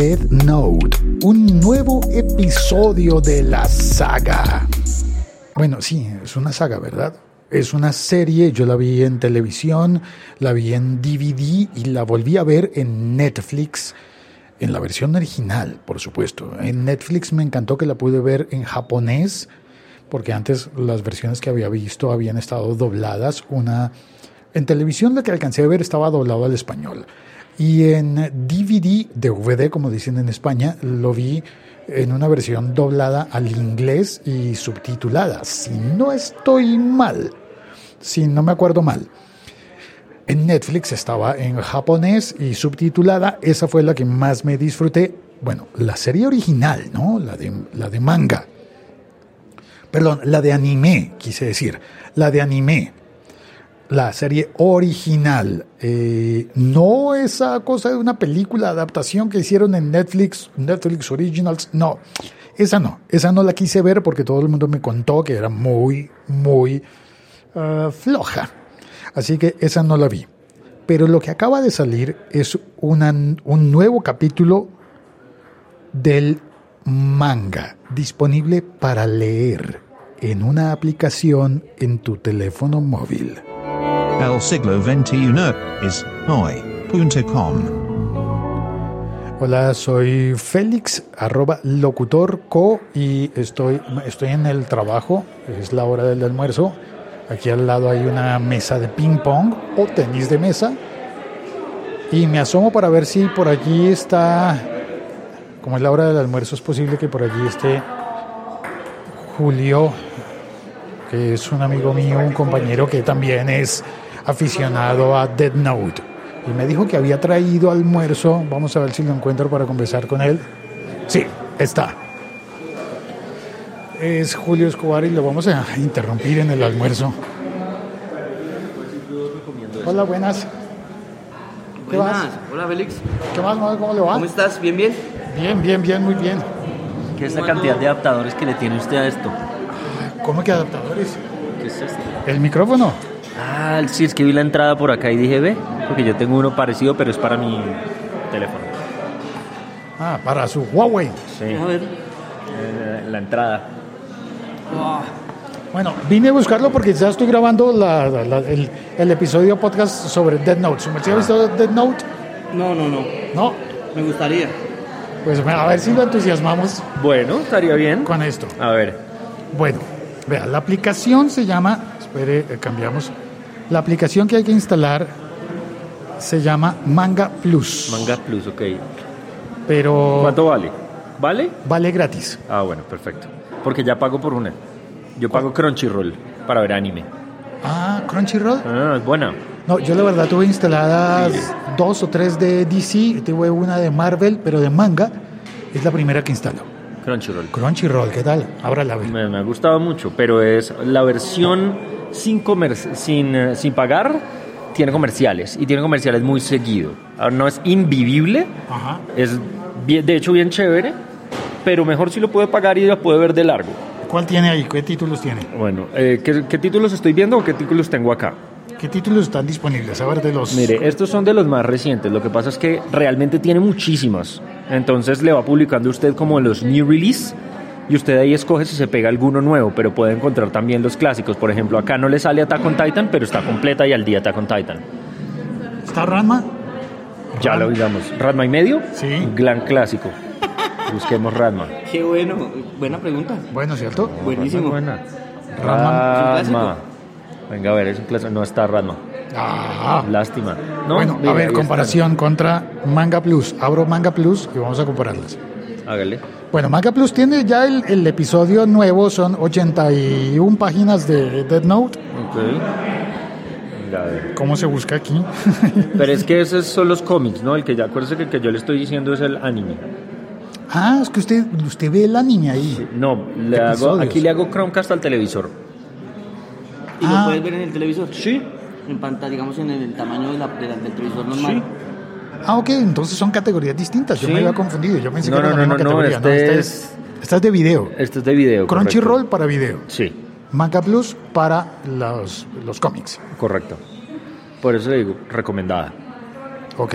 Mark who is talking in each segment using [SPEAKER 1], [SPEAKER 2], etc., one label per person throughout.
[SPEAKER 1] Dead Note, un nuevo episodio de la saga. Bueno, sí, es una saga, ¿verdad? Es una serie, yo la vi en televisión, la vi en DVD y la volví a ver en Netflix, en la versión original, por supuesto. En Netflix me encantó que la pude ver en japonés, porque antes las versiones que había visto habían estado dobladas. Una en televisión la que alcancé a ver estaba doblado al español. Y en DVD, DVD como dicen en España, lo vi en una versión doblada al inglés y subtitulada, si no estoy mal, si no me acuerdo mal. En Netflix estaba en japonés y subtitulada, esa fue la que más me disfruté. Bueno, la serie original, ¿no? La de, la de manga. Perdón, la de anime, quise decir. La de anime la serie original, eh, no esa cosa de una película adaptación que hicieron en Netflix, Netflix Originals, no, esa no, esa no la quise ver porque todo el mundo me contó que era muy, muy uh, floja, así que esa no la vi. Pero lo que acaba de salir es una, un nuevo capítulo del manga disponible para leer en una aplicación en tu teléfono móvil.
[SPEAKER 2] El siglo XXI es hoy.com.
[SPEAKER 1] Hola, soy Félix, arroba locutorco y estoy, estoy en el trabajo, es la hora del almuerzo. Aquí al lado hay una mesa de ping pong o tenis de mesa. Y me asomo para ver si por allí está, como es la hora del almuerzo, es posible que por allí esté Julio, que es un amigo mío, un compañero que también es aficionado a Dead Note. Y me dijo que había traído almuerzo. Vamos a ver si lo encuentro para conversar con él. Sí, está. Es Julio Escobar y lo vamos a interrumpir en el almuerzo. Hola, buenas.
[SPEAKER 3] ¿Qué buenas. Hola, Félix.
[SPEAKER 1] ¿Qué más, ¿Cómo le va?
[SPEAKER 3] ¿Cómo estás? ¿Bien, bien?
[SPEAKER 1] Bien, bien, bien, muy bien.
[SPEAKER 3] ¿Qué es la cantidad de adaptadores que le tiene usted a esto?
[SPEAKER 1] ¿Cómo que adaptadores?
[SPEAKER 3] ¿Qué es esto?
[SPEAKER 1] ¿El micrófono?
[SPEAKER 3] Ah, sí, es que vi la entrada por acá y dije, ve, porque yo tengo uno parecido, pero es para mi teléfono.
[SPEAKER 1] Ah, para su Huawei.
[SPEAKER 3] Sí. A ver. Eh, la entrada.
[SPEAKER 1] Bueno, vine a buscarlo porque ya estoy grabando la, la, el, el, episodio podcast sobre Dead Note. ¿Se me ha visto Dead Note?
[SPEAKER 3] No, no, no.
[SPEAKER 1] ¿No?
[SPEAKER 3] Me gustaría.
[SPEAKER 1] Pues a ver si lo entusiasmamos.
[SPEAKER 3] Bueno, estaría bien.
[SPEAKER 1] Con esto.
[SPEAKER 3] A ver.
[SPEAKER 1] Bueno, vea, la aplicación se llama, espere, eh, cambiamos. La aplicación que hay que instalar se llama Manga Plus.
[SPEAKER 3] Manga Plus, ok.
[SPEAKER 1] Pero.
[SPEAKER 3] ¿Cuánto vale? ¿Vale?
[SPEAKER 1] Vale gratis.
[SPEAKER 3] Ah, bueno, perfecto. Porque ya pago por una. Yo pago Crunchyroll para ver anime.
[SPEAKER 1] Ah, Crunchyroll.
[SPEAKER 3] Ah, es buena.
[SPEAKER 1] No, yo la verdad tuve instaladas sí. dos o tres de DC, tuve una de Marvel, pero de manga es la primera que instalo.
[SPEAKER 3] Crunchyroll.
[SPEAKER 1] Crunchyroll, ¿qué tal? Ahora la
[SPEAKER 3] me, me, ha gustado mucho, pero es la versión sin, comer sin, uh, sin pagar, tiene comerciales y tiene comerciales muy seguido. Ahora, no es invivible,
[SPEAKER 1] Ajá.
[SPEAKER 3] es bien, de hecho bien chévere, pero mejor si lo puede pagar y lo puede ver de largo.
[SPEAKER 1] ¿Cuál tiene ahí? ¿Qué títulos tiene?
[SPEAKER 3] Bueno, eh, ¿qué, ¿qué, títulos estoy viendo o qué títulos tengo acá?
[SPEAKER 1] ¿Qué títulos están disponibles? A ver, de los...
[SPEAKER 3] Mire, estos son de los más recientes. Lo que pasa es que realmente tiene muchísimos. Entonces le va publicando usted como los new release y usted ahí escoge si se pega alguno nuevo, pero puede encontrar también los clásicos. Por ejemplo, acá no le sale Attack on Titan, pero está completa y al día Attack on Titan.
[SPEAKER 1] ¿Está Ranma?
[SPEAKER 3] Ya lo digamos. ¿Ranma y medio?
[SPEAKER 1] Sí.
[SPEAKER 3] Gran clásico. Busquemos Ranma.
[SPEAKER 4] Qué bueno, buena pregunta.
[SPEAKER 1] Bueno, ¿cierto?
[SPEAKER 4] Buenísimo.
[SPEAKER 3] Buena.
[SPEAKER 1] Ranma.
[SPEAKER 3] Ranma. Venga, a ver, es un clásico. No está Ranma.
[SPEAKER 1] Ah.
[SPEAKER 3] Lástima. ¿No?
[SPEAKER 1] Bueno,
[SPEAKER 3] Mira,
[SPEAKER 1] a ver, comparación contra Manga Plus. Abro Manga Plus y vamos a compararlas.
[SPEAKER 3] Hágale.
[SPEAKER 1] Bueno, Manga Plus tiene ya el, el episodio nuevo, son 81 páginas de Dead Note.
[SPEAKER 3] Ok. Venga, a ver.
[SPEAKER 1] ¿Cómo se busca aquí?
[SPEAKER 3] Pero es que esos son los cómics, ¿no? El que ya, acuérdese que el que yo le estoy diciendo es el anime.
[SPEAKER 1] ah, es que usted, usted ve el anime ahí.
[SPEAKER 3] No, le hago, aquí le hago Chromecast al televisor.
[SPEAKER 4] ¿Y
[SPEAKER 1] Ah.
[SPEAKER 4] lo puedes ver en el televisor?
[SPEAKER 3] Sí.
[SPEAKER 4] En pantalla, digamos, en el tamaño de la, de la- del televisor normal.
[SPEAKER 3] Sí.
[SPEAKER 1] Ah, ok, entonces son categorías distintas. Yo
[SPEAKER 3] Sí.
[SPEAKER 1] me había confundido. Yo pensé
[SPEAKER 3] No,
[SPEAKER 1] que era
[SPEAKER 3] no,
[SPEAKER 1] la
[SPEAKER 3] no,
[SPEAKER 1] misma
[SPEAKER 3] no, no,
[SPEAKER 1] categoría.
[SPEAKER 3] este
[SPEAKER 1] esta
[SPEAKER 3] es-
[SPEAKER 1] esta es de video.
[SPEAKER 3] Este es de video.
[SPEAKER 1] Crunchyroll
[SPEAKER 3] correcto.
[SPEAKER 1] para video.
[SPEAKER 3] Sí,
[SPEAKER 1] Manga Plus para los, los cómics.
[SPEAKER 3] correcto. Por eso le digo, recomendada.
[SPEAKER 1] Ok.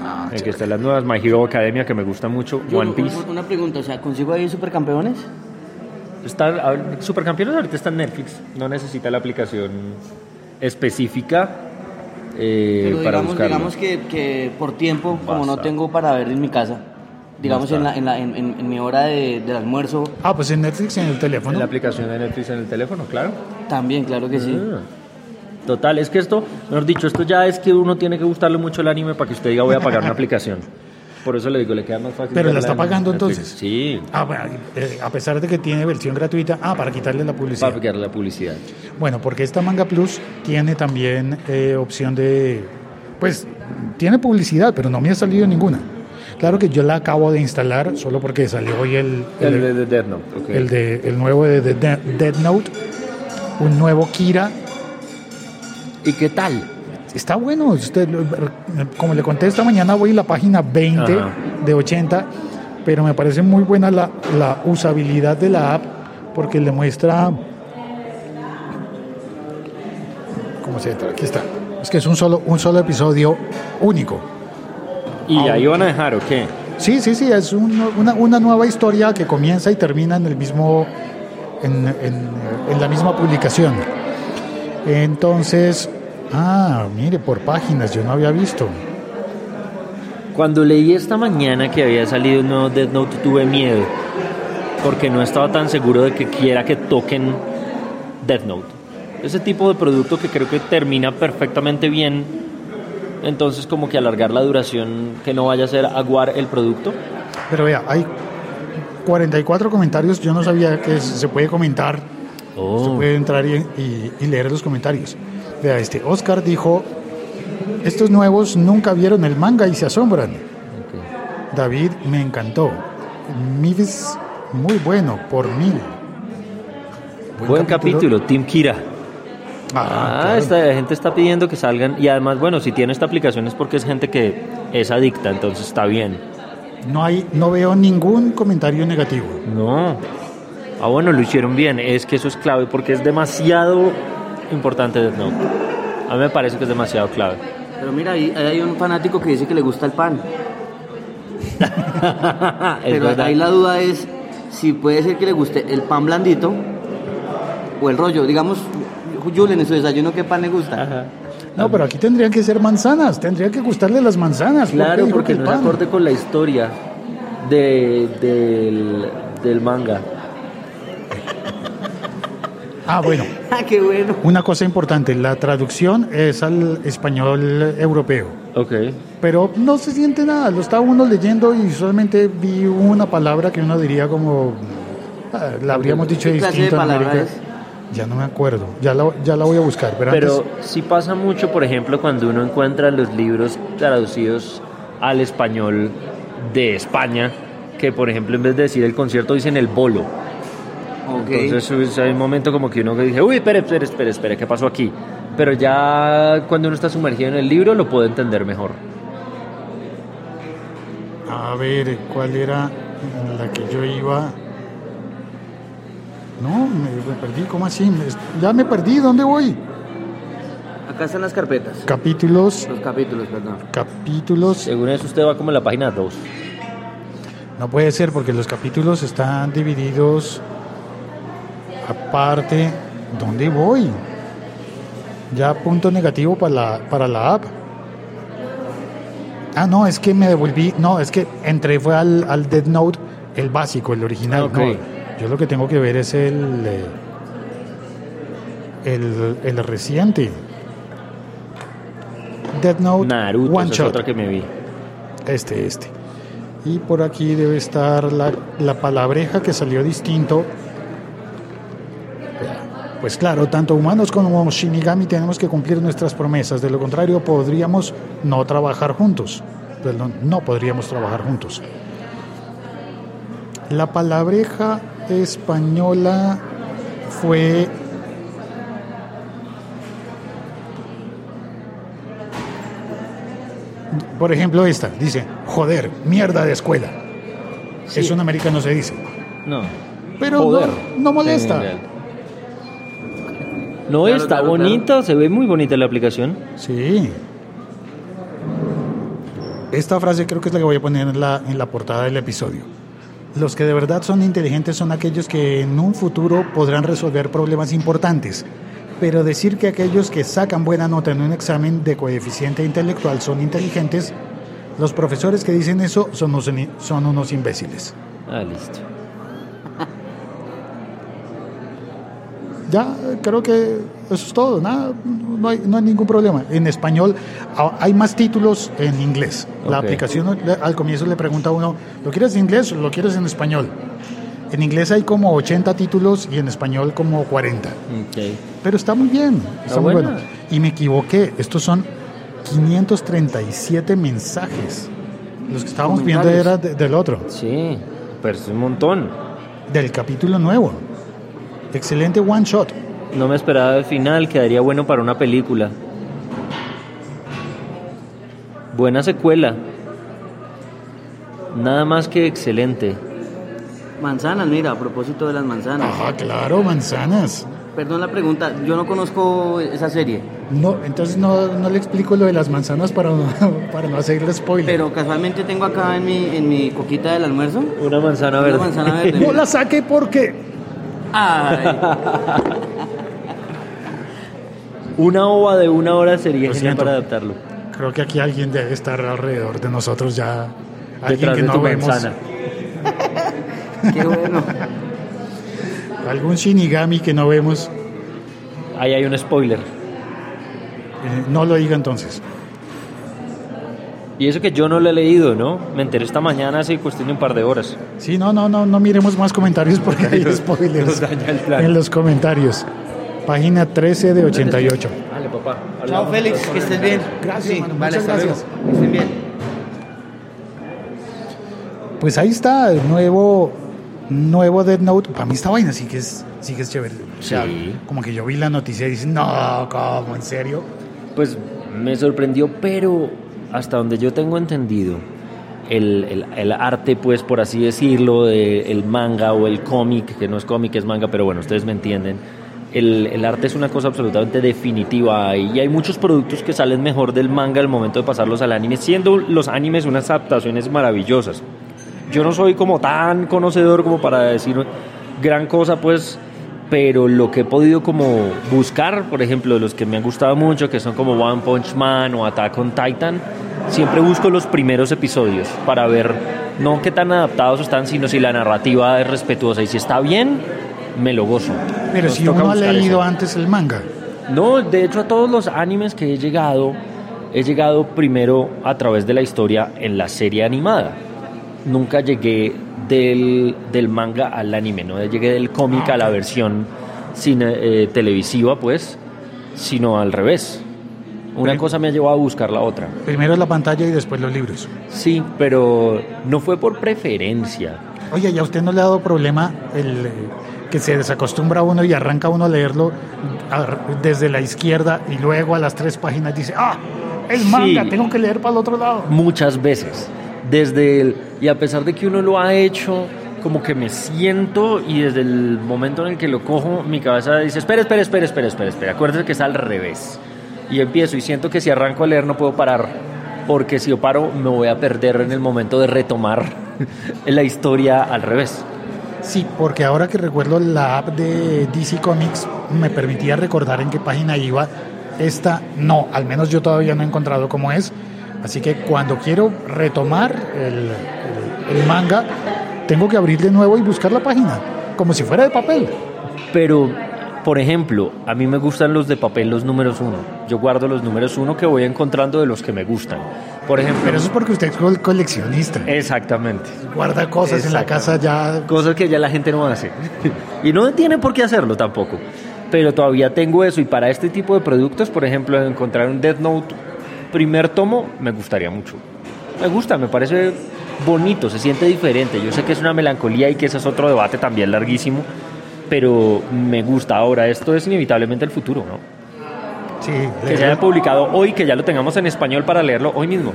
[SPEAKER 1] Ah,
[SPEAKER 3] Aquí están las nuevas, My Hero Academia, que me gusta mucho,
[SPEAKER 4] Yo,
[SPEAKER 3] One Piece.
[SPEAKER 4] Una pregunta, o sea, ¿consigo ahí supercampeones?
[SPEAKER 3] Está, a ver, Supercampeones ahorita está en Netflix, no necesita la aplicación específica eh,
[SPEAKER 4] Pero
[SPEAKER 3] para
[SPEAKER 4] digamos,
[SPEAKER 3] buscarlo.
[SPEAKER 4] digamos que, que por tiempo, como no tengo para ver en mi casa, digamos en, la, en, la- en- en- en mi hora de, del almuerzo,
[SPEAKER 1] Ah, pues en Netflix en el
[SPEAKER 3] En
[SPEAKER 1] teléfono.
[SPEAKER 3] la aplicación de Netflix en el teléfono, claro.
[SPEAKER 4] también, claro que sí.
[SPEAKER 3] Ah. Total, es que esto, mejor dicho, esto ya es que uno tiene que gustarle mucho el anime para que usted diga voy a pagar una aplicación. Por eso le digo, le queda más fácil.
[SPEAKER 1] Pero la está
[SPEAKER 3] en
[SPEAKER 1] pagando
[SPEAKER 3] Netflix.
[SPEAKER 1] entonces.
[SPEAKER 3] Sí,
[SPEAKER 1] Ah, bueno, eh, a pesar de que tiene versión gratuita. Ah, para quitarle la publicidad.
[SPEAKER 3] para quitarle la publicidad.
[SPEAKER 1] Bueno, porque esta Manga Plus tiene también eh, opción de... Pues tiene publicidad, pero no me ha salido ninguna. Claro que yo la acabo de instalar solo porque salió hoy el, el,
[SPEAKER 3] El de, de Death Note,
[SPEAKER 1] el de, el nuevo de, de- Note, un nuevo Kira.
[SPEAKER 3] ¿Y qué tal?
[SPEAKER 1] Está bueno, usted, como le conté esta mañana, voy a la página 20
[SPEAKER 3] Ajá.
[SPEAKER 1] de 80, pero me parece muy buena la, la usabilidad de la app porque le muestra... ¿Cómo se entra? Aquí está. Es que es un solo, un solo episodio único.
[SPEAKER 3] ¿Y
[SPEAKER 1] Ah,
[SPEAKER 3] ahí van a dejar o qué?
[SPEAKER 1] Sí, sí, sí, es un- una, una nueva historia que comienza y termina en el mismo, en, en- en la misma publicación. Entonces, ah, mire, por páginas, yo no había visto.
[SPEAKER 3] Cuando leí esta mañana que había salido un nuevo Death Note tuve miedo. Porque no estaba tan seguro de que quiera que toquen Death Note. Ese tipo de producto que creo que termina perfectamente bien. Entonces como que alargar la duración, que no vaya a ser aguar el producto.
[SPEAKER 1] Pero vea, hay 44 comentarios, yo no sabía que se puede comentar, se puede entrar y, y- y leer los comentarios. Vea, este Oscar dijo, estos nuevos nunca vieron el manga y se asombran. David, me encantó. Mives, muy bueno, por mil.
[SPEAKER 3] Buen, capítulo, Team Kira.
[SPEAKER 1] Ah,
[SPEAKER 3] Ah,
[SPEAKER 1] claro.
[SPEAKER 3] esta gente está pidiendo que salgan. Y además, bueno, si tiene esta aplicación es porque es gente que es adicta, entonces está bien.
[SPEAKER 1] No, hay, no veo ningún comentario negativo.
[SPEAKER 3] No. Ah, bueno, lo hicieron bien. Es que eso es clave porque es demasiado importante Death Note. A mí me parece que es demasiado clave.
[SPEAKER 4] Pero mira, ahí, ahí hay un fanático que dice que le gusta el pan. Pero
[SPEAKER 3] verdad.
[SPEAKER 4] ahí la duda es si puede ser que le guste el pan blandito o el rollo. Digamos, Julen, en su desayuno, ¿qué pan le gusta?
[SPEAKER 3] Ajá.
[SPEAKER 1] No, pero aquí tendrían que ser manzanas, tendría que gustarle las manzanas. ¿por qué
[SPEAKER 3] Claro, porque
[SPEAKER 1] que
[SPEAKER 3] no es acorde con la historia de, del, del manga.
[SPEAKER 1] Ah, bueno,
[SPEAKER 4] ¡Ah, qué bueno!
[SPEAKER 1] una cosa importante, la traducción es al español europeo,
[SPEAKER 3] Ok.
[SPEAKER 1] pero no se siente nada, lo está uno leyendo y solamente vi una palabra que uno diría como, ah, la habríamos dicho
[SPEAKER 4] ¿Qué clase de
[SPEAKER 1] distinto en América. Ya no me acuerdo, ya la, ya la voy a buscar, pero,
[SPEAKER 3] Pero
[SPEAKER 1] antes,
[SPEAKER 3] sí pasa mucho, por ejemplo, cuando uno encuentra los libros traducidos al español de España, que por ejemplo en vez de decir el concierto dicen el bolo. Entonces es- hay un momento como que uno que dice, uy, espere, espere, espere, espere, ¿qué pasó aquí? Pero ya cuando uno está sumergido en el libro lo puede entender mejor.
[SPEAKER 1] a ver, ¿cuál era la que yo iba? No, me, me perdí, ¿cómo así? Me- ya me perdí, ¿dónde voy?
[SPEAKER 4] Acá están las carpetas.
[SPEAKER 1] Capítulos,
[SPEAKER 4] Los capítulos, perdón.
[SPEAKER 1] capítulos,
[SPEAKER 3] Según eso usted va como en la página 2.
[SPEAKER 1] No puede ser porque los capítulos están divididos aparte. ¿Dónde voy? Ya punto negativo para la, para la app. Ah, no, es que me devolví. No, es que entré fue al, al Dead Note, el básico, el original.
[SPEAKER 3] Ok.
[SPEAKER 1] No, yo lo que tengo que ver es el, eh, el, el reciente. Dead Note
[SPEAKER 3] Naruto,
[SPEAKER 1] One
[SPEAKER 3] esa es
[SPEAKER 1] Shot.
[SPEAKER 3] otra que me vi.
[SPEAKER 1] Este, este. Y por aquí debe estar la, la palabreja que salió distinto. Pues claro, tanto humanos como Shinigami tenemos que cumplir nuestras promesas. De lo contrario, podríamos no trabajar juntos. Perdón, no podríamos trabajar juntos. La palabreja española fue Por ejemplo, esta dice, joder, mierda de escuela. Eso en americano se dice.
[SPEAKER 3] No.
[SPEAKER 1] Pero
[SPEAKER 3] Joder.
[SPEAKER 1] no, no molesta.
[SPEAKER 3] Sí, No,
[SPEAKER 4] Claro,
[SPEAKER 3] está
[SPEAKER 4] claro,
[SPEAKER 3] bonita, se ve muy bonita la aplicación.
[SPEAKER 1] Sí. Esta frase creo que es la que voy a poner en la, en la portada del episodio. Los que de verdad son inteligentes son aquellos que en un futuro podrán resolver problemas importantes. Pero decir que aquellos que sacan buena nota en un examen de coeficiente intelectual son inteligentes, los profesores que dicen eso son unos, son unos imbéciles.
[SPEAKER 3] Ah, listo.
[SPEAKER 1] Ya, creo que eso es todo, nada, no hay, no hay ningún problema. En español hay más títulos en inglés. La aplicación al comienzo le pregunta a uno, ¿lo quieres en inglés o lo quieres en español? En inglés hay como 80 títulos y en español como 40.
[SPEAKER 3] Ok.
[SPEAKER 1] Pero está muy bien, está muy
[SPEAKER 3] buena.
[SPEAKER 1] bueno. Y me equivoqué, estos son 537 mensajes. Los que estábamos viendo era de- del otro,
[SPEAKER 3] Sí, pero es un montón.
[SPEAKER 1] del capítulo nuevo. Excelente one shot.
[SPEAKER 3] No me esperaba el final, quedaría bueno para una película. Buena secuela. Nada más que excelente.
[SPEAKER 4] Manzanas, mira, a propósito de las manzanas.
[SPEAKER 1] Ajá, claro, manzanas.
[SPEAKER 4] Perdón la pregunta, yo no conozco esa serie,
[SPEAKER 1] No, entonces no, no le explico lo de las manzanas para no, para no hacerle spoiler.
[SPEAKER 4] pero casualmente tengo acá en mi, en mi coquita del almuerzo
[SPEAKER 3] Una manzana
[SPEAKER 4] una
[SPEAKER 3] verde.
[SPEAKER 4] manzana verde.
[SPEAKER 1] no la saque porque
[SPEAKER 4] Ay,
[SPEAKER 3] Una ova de una hora sería genial para adaptarlo.
[SPEAKER 1] creo que aquí alguien debe estar alrededor de nosotros ya. Alguien
[SPEAKER 3] Detrás
[SPEAKER 1] que
[SPEAKER 3] de
[SPEAKER 1] no
[SPEAKER 3] tu
[SPEAKER 1] vemos.
[SPEAKER 3] manzana.
[SPEAKER 4] qué bueno.
[SPEAKER 1] Algún shinigami que no vemos.
[SPEAKER 3] Ahí hay un spoiler.
[SPEAKER 1] Eh, no lo diga entonces.
[SPEAKER 3] Y eso que yo no lo he leído, ¿no? Me enteré esta mañana hace cuestión de un par de horas.
[SPEAKER 1] Sí, no, no, no, no miremos más comentarios porque hay spoilers en los comentarios. Página 13 de 88.
[SPEAKER 3] Dale, papá.
[SPEAKER 4] Chao Félix, que estés bien.
[SPEAKER 1] Gracias,
[SPEAKER 4] Sí, vale,
[SPEAKER 1] muchas gracias.
[SPEAKER 4] Que estén bien.
[SPEAKER 1] Pues ahí está el nuevo nuevo Dead Note. Para mí esta vaina sí que es sí que es chévere. O sea,
[SPEAKER 3] Sí.
[SPEAKER 1] como que yo vi la noticia y dije, "No, ¿cómo? ¿En serio?"
[SPEAKER 3] Pues me sorprendió, pero hasta donde yo tengo entendido, el, el- arte, pues por así decirlo, de el manga o el cómic, que no es cómic, es manga, pero bueno, ustedes me entienden. El, el arte es una cosa absolutamente definitiva y hay muchos productos que salen mejor del manga al momento de pasarlos al anime, siendo los animes unas adaptaciones maravillosas. Yo no soy como tan conocedor como para decir gran cosa, pues, pero lo que he podido como buscar, por ejemplo, los que me han gustado mucho, que son como One Punch Man o Attack on Titan, siempre busco los primeros episodios para ver no qué tan adaptados están, sino si la narrativa es respetuosa y si está bien, me lo gozo.
[SPEAKER 1] Pero
[SPEAKER 3] Nos
[SPEAKER 1] si uno ha leído
[SPEAKER 3] eso.
[SPEAKER 1] antes el manga.
[SPEAKER 3] No, de hecho a todos los animes que he llegado, he llegado primero a través de la historia en la serie animada. Nunca llegué del, del manga al anime, no llegué del cómic a la versión cine, eh, televisiva, pues, sino al revés. Una
[SPEAKER 1] Pero-
[SPEAKER 3] cosa me ha llevado a buscar la otra.
[SPEAKER 1] Primero la pantalla y después los libros.
[SPEAKER 3] Sí, pero no fue por preferencia.
[SPEAKER 1] Oye, ¿y a usted no le ha dado problema el eh, que se desacostumbra uno y arranca uno a leerlo a- desde la izquierda y luego a las tres páginas dice, ah, es manga,
[SPEAKER 3] Sí.
[SPEAKER 1] tengo que leer para el otro lado?
[SPEAKER 3] muchas veces. Desde el, y a pesar de que uno lo ha hecho, como que me siento y desde el momento en el que lo cojo, mi cabeza dice, espera, espera, espera, espera, espera, espera, que es al revés. Y empiezo y siento que si arranco a leer no puedo parar, porque si yo paro me voy a perder en el momento de retomar la historia al revés.
[SPEAKER 1] Sí, porque ahora que recuerdo la app de DC Comics me permitía recordar en qué página iba. Esta no, al menos yo todavía no he encontrado cómo es. Así que cuando quiero retomar el, el- el manga, tengo que abrir de nuevo y buscar la página, como si fuera de papel.
[SPEAKER 3] Pero, por ejemplo, a mí me gustan los de papel, los números uno. Yo guardo los números uno que voy encontrando de los que me gustan. Por ejemplo,
[SPEAKER 1] Pero eso es porque usted es col- coleccionista.
[SPEAKER 3] exactamente.
[SPEAKER 1] Guarda cosas en la casa ya.
[SPEAKER 3] Cosas que ya la gente no hace. y no tiene por qué hacerlo tampoco. Pero todavía tengo eso. Y para este tipo de productos, por ejemplo, encontrar un Death Note primer tomo, me gustaría mucho. Me gusta, me parece bonito, se siente diferente. Yo sé que es una melancolía y que ese es otro debate también larguísimo. Pero me gusta. Ahora, esto es inevitablemente el futuro, ¿no?
[SPEAKER 1] Sí,
[SPEAKER 3] Que se haya publicado hoy, que ya lo tengamos en español para leerlo hoy mismo.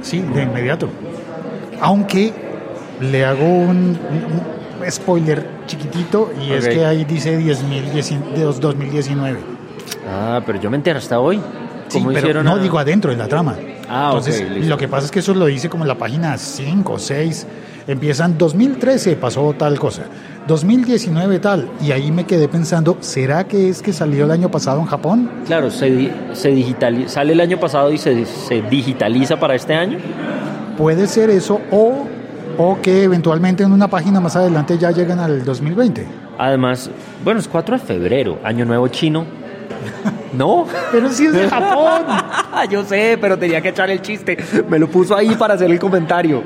[SPEAKER 1] sí, de inmediato. Aunque le hago un, un spoiler chiquitito y es que ahí dice 10.000 de 2019.
[SPEAKER 3] Ah, pero yo me enteré hasta hoy.
[SPEAKER 1] Sí,
[SPEAKER 3] ¿Cómo
[SPEAKER 1] pero no
[SPEAKER 3] a-
[SPEAKER 1] digo adentro en la trama.
[SPEAKER 3] Ah,
[SPEAKER 1] Entonces, lo que pasa es que eso lo dice como en la página 5 o 6. Empiezan 2013, pasó tal cosa. 2019 tal. Y ahí me quedé pensando, ¿será que es que salió el año pasado en Japón?
[SPEAKER 3] Claro, se, se digitali- sale el año pasado y se, se digitaliza para este año.
[SPEAKER 1] Puede ser eso o, o que eventualmente en una página más adelante ya llegan al 2020.
[SPEAKER 3] Además, bueno, es 4 de febrero, año nuevo chino. ¿No?
[SPEAKER 1] Pero si es de Japón.
[SPEAKER 3] Yo sé, pero tenía que echar el chiste. Me lo puso ahí para hacer el comentario.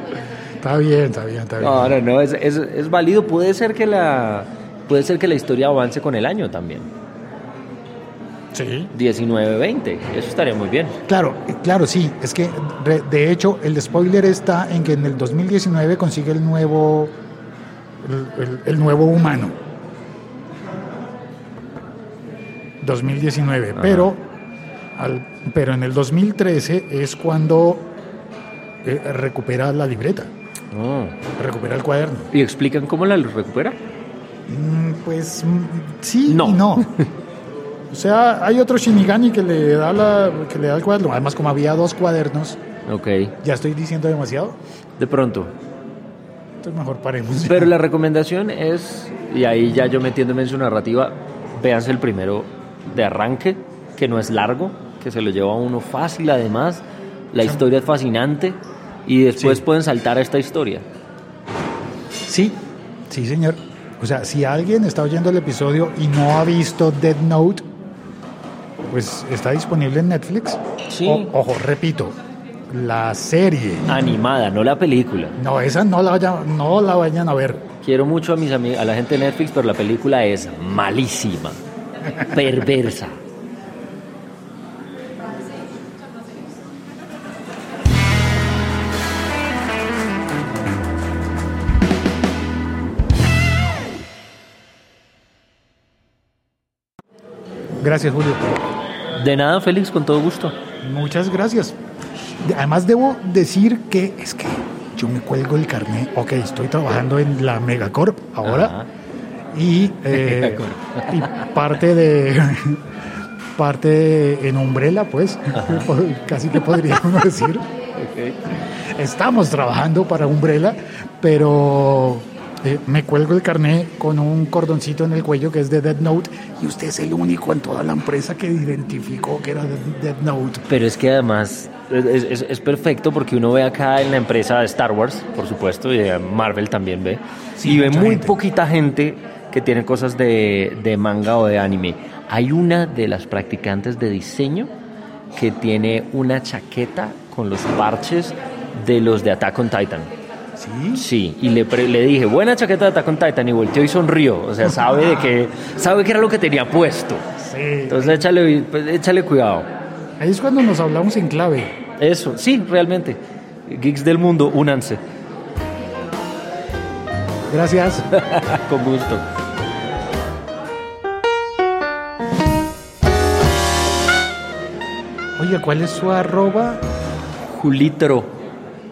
[SPEAKER 1] Está bien, está bien, está bien.
[SPEAKER 3] No, no, no, es, es, es válido. Puede ser que la puede ser que la historia avance con el año también.
[SPEAKER 1] Sí.
[SPEAKER 3] 19-20, eso estaría muy bien.
[SPEAKER 1] Claro, claro, sí. Es que de hecho el spoiler está en que en el 2019 consigue el nuevo, el, el- el nuevo humano. 2019, pero, al- pero en el 2013 es cuando eh, recupera la libreta,
[SPEAKER 3] Ah.
[SPEAKER 1] recupera el cuaderno.
[SPEAKER 3] ¿Y explican cómo la recupera?
[SPEAKER 1] Mm, Pues mm, sí
[SPEAKER 3] No.
[SPEAKER 1] y no. O sea, hay otro Shinigami que le da la, que le da el cuaderno. Además, como había dos cuadernos,
[SPEAKER 3] Ok,
[SPEAKER 1] ya estoy diciendo demasiado.
[SPEAKER 3] de pronto.
[SPEAKER 1] Entonces mejor paremos.
[SPEAKER 3] Pero la recomendación es, y ahí ya yo metiéndome en su narrativa, véanse el primero de arranque, que no es largo, que se lo lleva a uno fácil además, la historia es fascinante y después
[SPEAKER 1] Sí.
[SPEAKER 3] pueden saltar a esta historia.
[SPEAKER 1] Sí, sí, señor. O sea, si alguien está oyendo el episodio y no ha visto Dead Note, pues está disponible en Netflix.
[SPEAKER 3] Sí.
[SPEAKER 1] O- ojo, repito, la serie.
[SPEAKER 3] Animada, no la película.
[SPEAKER 1] No, esa no la, vaya- no la vayan a ver.
[SPEAKER 3] Quiero mucho a mis amigos, a la gente de Netflix, pero la película es malísima, perversa.
[SPEAKER 1] Gracias, Julio.
[SPEAKER 3] De nada, Félix, con todo gusto.
[SPEAKER 1] Muchas gracias. De- Además, debo decir que es que yo me cuelgo el carnet. Ok, estoy trabajando en la Megacorp ahora.
[SPEAKER 3] Ajá.
[SPEAKER 1] Y, eh, y parte de. Parte de- en Umbrella, pues, casi que podría uno decir. Estamos trabajando para Umbrella, pero eh, me cuelgo el carnet con un cordoncito en el cuello que es de Dead Note y usted es el único en toda la empresa que identificó que era de Dead Note.
[SPEAKER 3] Pero es que además es, es- es perfecto porque uno ve acá en la empresa de Star Wars, por supuesto, y de Marvel también ve,
[SPEAKER 1] Sí,
[SPEAKER 3] y ve muy
[SPEAKER 1] gente.
[SPEAKER 3] poquita gente que tiene cosas de, de manga o de anime. Hay una de las practicantes de diseño que tiene una chaqueta con los parches de los de Attack on Titan.
[SPEAKER 1] ¿Sí?
[SPEAKER 3] Sí, y le, le dije, buena chaqueta de Attack on Titan, y volteó y sonrió. O sea, sabe de que, sabe que era lo que tenía puesto.
[SPEAKER 1] Sí.
[SPEAKER 3] Entonces échale, pues, échale cuidado.
[SPEAKER 1] Ahí es cuando nos hablamos en clave.
[SPEAKER 3] Eso, sí, realmente. Geeks del mundo, únanse.
[SPEAKER 1] Gracias.
[SPEAKER 3] Con gusto.
[SPEAKER 1] ¿Cuál es su arroba?
[SPEAKER 3] Julitro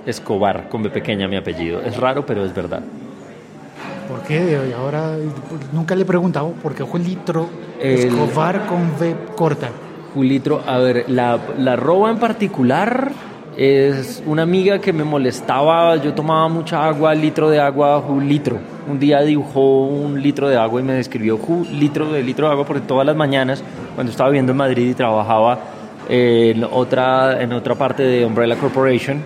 [SPEAKER 3] Escobar, con B pequeña mi apellido. Es raro, pero es verdad.
[SPEAKER 1] ¿Por qué? Ahora nunca le he preguntado por qué Julitro
[SPEAKER 3] El-
[SPEAKER 1] Escobar con V corta.
[SPEAKER 3] Julitro, a ver, la, la arroba en particular es una amiga que me molestaba. Yo tomaba mucha agua, litro de agua, Julitro. Un día dibujó un litro de agua y me describió litro de litro de agua porque todas las mañanas, cuando estaba viviendo en Madrid y trabajaba en otra, en otra parte de Umbrella Corporation,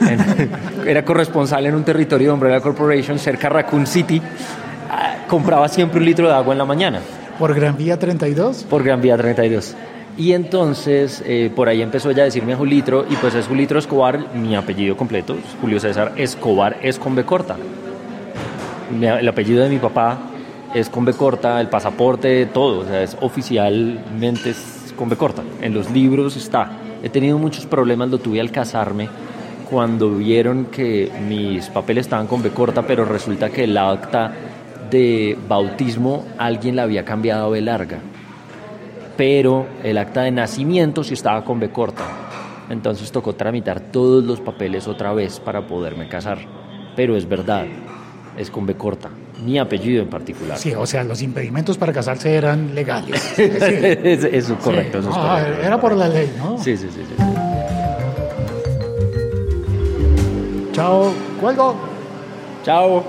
[SPEAKER 3] en- era corresponsal en un territorio de Umbrella Corporation cerca de Raccoon City, ah, compraba siempre un litro de agua en la mañana
[SPEAKER 1] Por Gran Vía 32.
[SPEAKER 3] por Gran Vía 32. Y entonces eh, por ahí empezó ella a decirme a Julitro, y pues es Julitro Escobar, mi apellido completo, Julio César Escobar, es con B corta. El apellido de mi papá es con B corta, el pasaporte, todo, o sea, es oficialmente con B corta. En los libros está. He tenido muchos problemas, lo tuve al casarme, cuando vieron que mis papeles estaban con B corta, pero resulta que el acta de bautismo alguien la había cambiado a B larga pero el acta de nacimiento sí estaba con B corta. Entonces tocó tramitar todos los papeles otra vez para poderme casar. Pero es verdad, es con B corta, mi apellido en particular.
[SPEAKER 1] Sí, o sea, los impedimentos para casarse eran legales.
[SPEAKER 3] Eso, es correcto, eso es.
[SPEAKER 1] Ah, era por la ley, ¿no?
[SPEAKER 3] sí, sí. sí. sí.
[SPEAKER 1] Chao. Cuelgo.
[SPEAKER 3] Chao.